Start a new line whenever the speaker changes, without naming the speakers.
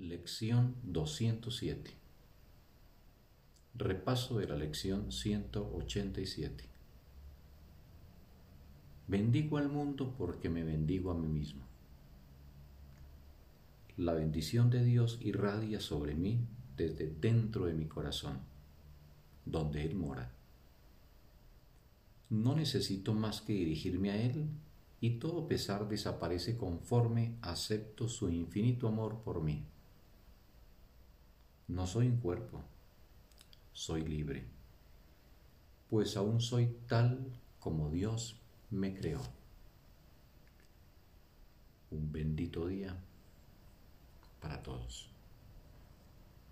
Lección 207 Repaso de la lección 187 Bendigo al mundo porque me bendigo a mí mismo. La bendición de Dios irradia sobre mí desde dentro de mi corazón, donde Él mora. No necesito más que dirigirme a Él y todo pesar desaparece conforme acepto su infinito amor por mí. No soy un cuerpo, soy libre, pues aún soy tal como Dios me creó. Un bendito día.